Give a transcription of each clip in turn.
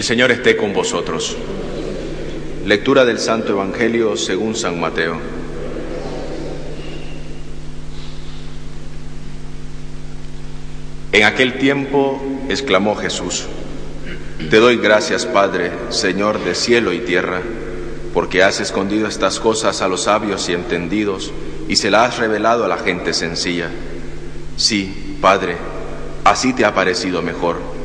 El Señor esté con vosotros. Lectura del Santo Evangelio según San Mateo. En aquel tiempo exclamó Jesús, Te doy gracias, Padre, Señor de cielo y tierra, porque has escondido estas cosas a los sabios y entendidos y se las has revelado a la gente sencilla. Sí, Padre, así te ha parecido mejor.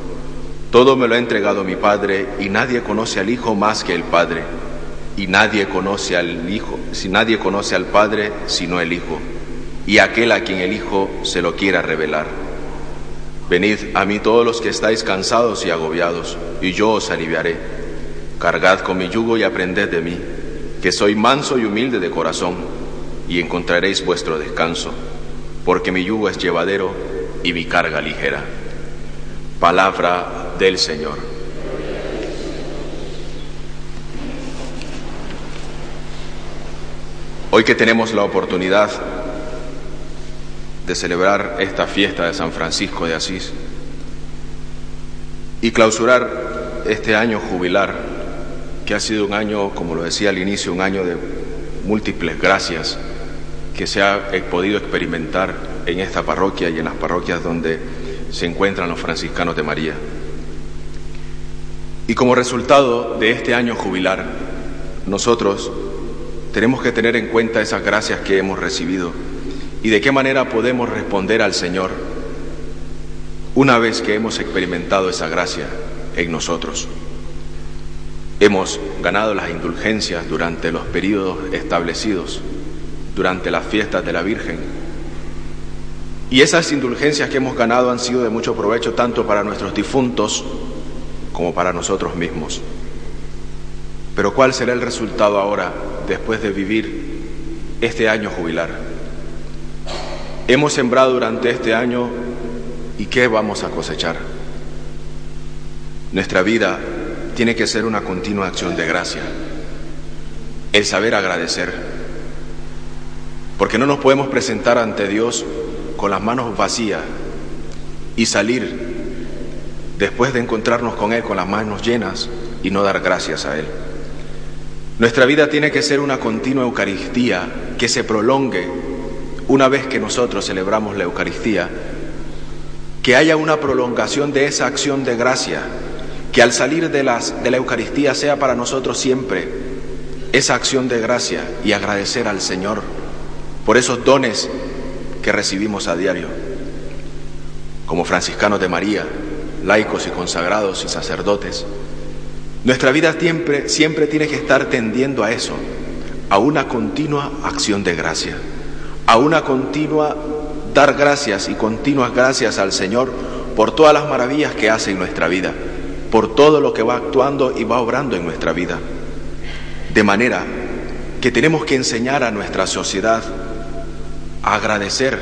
Todo me lo ha entregado mi Padre y nadie conoce al Hijo más que el Padre. Y nadie conoce al Hijo, si nadie conoce al Padre sino el Hijo, y aquel a quien el Hijo se lo quiera revelar. Venid a mí todos los que estáis cansados y agobiados, y yo os aliviaré. Cargad con mi yugo y aprended de mí, que soy manso y humilde de corazón, y encontraréis vuestro descanso, porque mi yugo es llevadero y mi carga ligera. Palabra del Señor. Hoy que tenemos la oportunidad de celebrar esta fiesta de San Francisco de Asís y clausurar este año jubilar, que ha sido un año, como lo decía al inicio, un año de múltiples gracias que se ha podido experimentar en esta parroquia y en las parroquias donde se encuentran los franciscanos de María. Y como resultado de este año jubilar, nosotros tenemos que tener en cuenta esas gracias que hemos recibido y de qué manera podemos responder al Señor una vez que hemos experimentado esa gracia en nosotros. Hemos ganado las indulgencias durante los periodos establecidos, durante las fiestas de la Virgen. Y esas indulgencias que hemos ganado han sido de mucho provecho tanto para nuestros difuntos como para nosotros mismos. Pero ¿cuál será el resultado ahora después de vivir este año jubilar? Hemos sembrado durante este año y ¿qué vamos a cosechar? Nuestra vida tiene que ser una continua acción de gracia, el saber agradecer, porque no nos podemos presentar ante Dios con las manos vacías y salir después de encontrarnos con Él con las manos llenas y no dar gracias a Él. Nuestra vida tiene que ser una continua Eucaristía que se prolongue una vez que nosotros celebramos la Eucaristía, que haya una prolongación de esa acción de gracia, que al salir de, las, de la Eucaristía sea para nosotros siempre esa acción de gracia y agradecer al Señor por esos dones que recibimos a diario. Como franciscanos de María, laicos y consagrados y sacerdotes, nuestra vida siempre, siempre tiene que estar tendiendo a eso, a una continua acción de gracia, a una continua dar gracias y continuas gracias al Señor por todas las maravillas que hace en nuestra vida, por todo lo que va actuando y va obrando en nuestra vida. De manera que tenemos que enseñar a nuestra sociedad a agradecer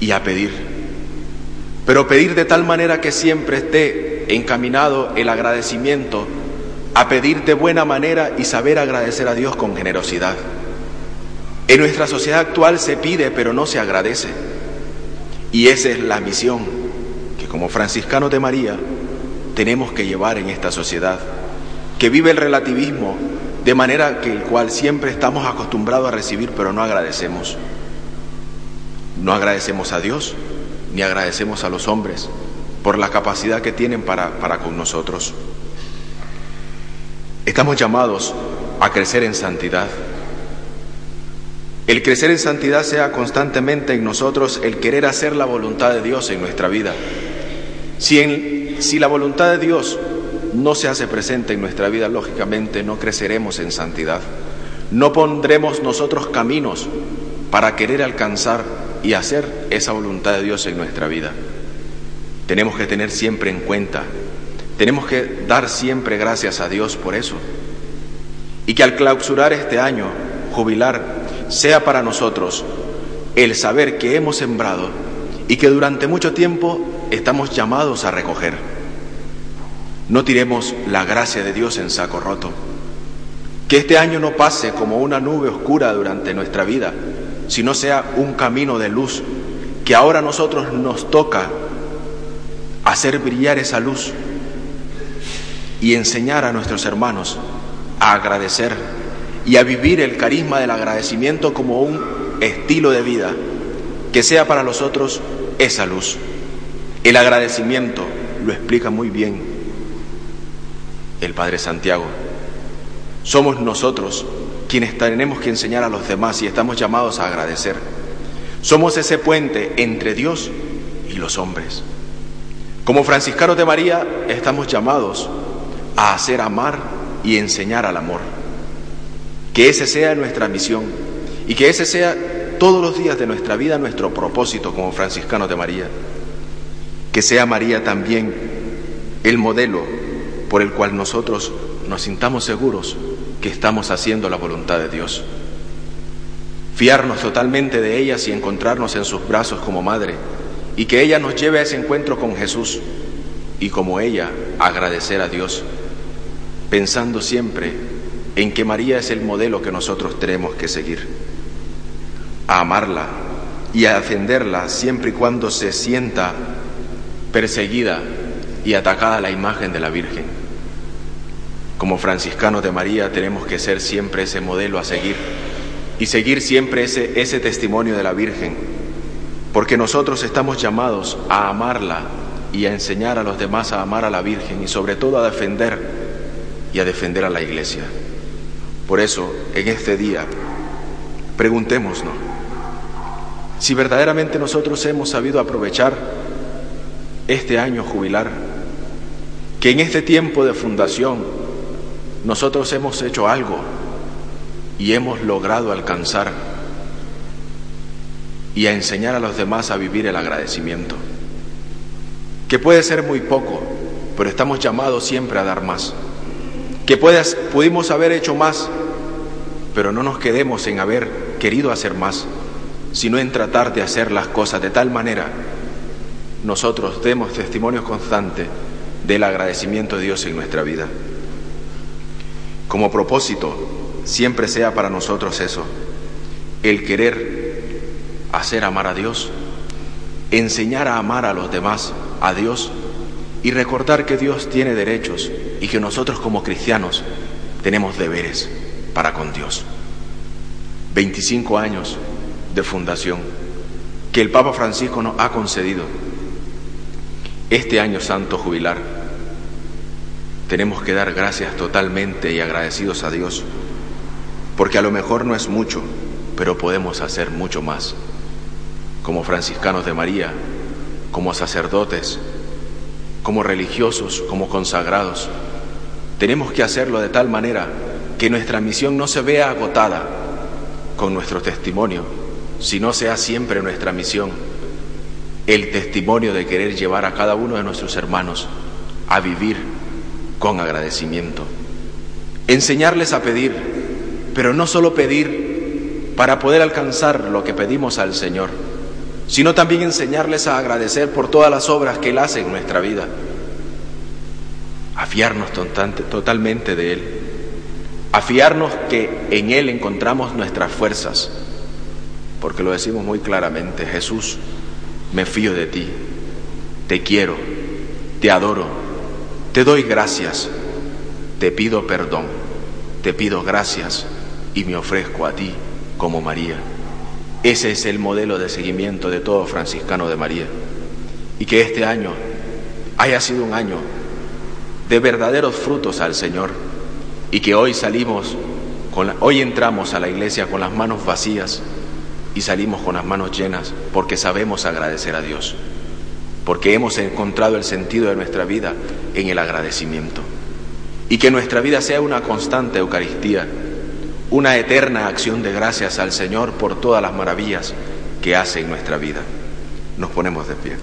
y a pedir. Pero pedir de tal manera que siempre esté encaminado el agradecimiento a pedir de buena manera y saber agradecer a Dios con generosidad. En nuestra sociedad actual se pide pero no se agradece. Y esa es la misión que como franciscanos de María tenemos que llevar en esta sociedad, que vive el relativismo de manera que el cual siempre estamos acostumbrados a recibir pero no agradecemos. No agradecemos a Dios ni agradecemos a los hombres por la capacidad que tienen para, para con nosotros. Estamos llamados a crecer en santidad. El crecer en santidad sea constantemente en nosotros el querer hacer la voluntad de Dios en nuestra vida. Si, si la voluntad de Dios no se hace presente en nuestra vida, lógicamente no creceremos en santidad. No pondremos nosotros caminos para querer alcanzar y hacer esa voluntad de Dios en nuestra vida. Tenemos que tener siempre en cuenta, tenemos que dar siempre gracias a Dios por eso. Y que al clausurar este año, jubilar, sea para nosotros el saber que hemos sembrado y que durante mucho tiempo estamos llamados a recoger. No tiremos la gracia de Dios en saco roto. Que este año no pase como una nube oscura durante nuestra vida, sino sea un camino de luz, que ahora a nosotros nos toca hacer brillar esa luz y enseñar a nuestros hermanos a agradecer y a vivir el carisma del agradecimiento como un estilo de vida que sea para nosotros esa luz. El agradecimiento lo explica muy bien el Padre Santiago. Somos nosotros quienes tenemos que enseñar a los demás y estamos llamados a agradecer. Somos ese puente entre Dios y los hombres. Como franciscanos de María estamos llamados a hacer amar y enseñar al amor. Que ese sea nuestra misión y que ese sea todos los días de nuestra vida nuestro propósito como franciscanos de María. Que sea María también el modelo por el cual nosotros nos sintamos seguros que estamos haciendo la voluntad de Dios. Fiarnos totalmente de ellas y encontrarnos en sus brazos como madre y que ella nos lleve a ese encuentro con Jesús y como ella agradecer a Dios, pensando siempre en que María es el modelo que nosotros tenemos que seguir, a amarla y a defenderla siempre y cuando se sienta perseguida y atacada la imagen de la Virgen. Como franciscanos de María tenemos que ser siempre ese modelo a seguir y seguir siempre ese, ese testimonio de la Virgen, porque nosotros estamos llamados a amarla y a enseñar a los demás a amar a la Virgen y sobre todo a defender y a defender a la Iglesia. Por eso, en este día, preguntémonos si verdaderamente nosotros hemos sabido aprovechar este año jubilar, que en este tiempo de fundación nosotros hemos hecho algo y hemos logrado alcanzar y a enseñar a los demás a vivir el agradecimiento, que puede ser muy poco, pero estamos llamados siempre a dar más que puedas, pudimos haber hecho más, pero no nos quedemos en haber querido hacer más, sino en tratar de hacer las cosas de tal manera nosotros demos testimonio constante del agradecimiento de Dios en nuestra vida. Como propósito, siempre sea para nosotros eso, el querer hacer amar a Dios, enseñar a amar a los demás, a Dios, y recordar que Dios tiene derechos y que nosotros como cristianos tenemos deberes para con Dios. 25 años de fundación que el Papa Francisco nos ha concedido. Este año santo jubilar tenemos que dar gracias totalmente y agradecidos a Dios, porque a lo mejor no es mucho, pero podemos hacer mucho más. Como franciscanos de María, como sacerdotes, como religiosos, como consagrados, tenemos que hacerlo de tal manera que nuestra misión no se vea agotada con nuestro testimonio, sino sea siempre nuestra misión el testimonio de querer llevar a cada uno de nuestros hermanos a vivir con agradecimiento. Enseñarles a pedir, pero no solo pedir para poder alcanzar lo que pedimos al Señor, sino también enseñarles a agradecer por todas las obras que Él hace en nuestra vida. A fiarnos totalmente de Él, a fiarnos que en Él encontramos nuestras fuerzas, porque lo decimos muy claramente, Jesús, me fío de ti, te quiero, te adoro, te doy gracias, te pido perdón, te pido gracias y me ofrezco a ti como María. Ese es el modelo de seguimiento de todo franciscano de María. Y que este año haya sido un año de verdaderos frutos al Señor y que hoy salimos, con hoy entramos a la iglesia con las manos vacías y salimos con las manos llenas porque sabemos agradecer a Dios, porque hemos encontrado el sentido de nuestra vida en el agradecimiento. Y que nuestra vida sea una constante Eucaristía, una eterna acción de gracias al Señor por todas las maravillas que hace en nuestra vida. Nos ponemos de pie.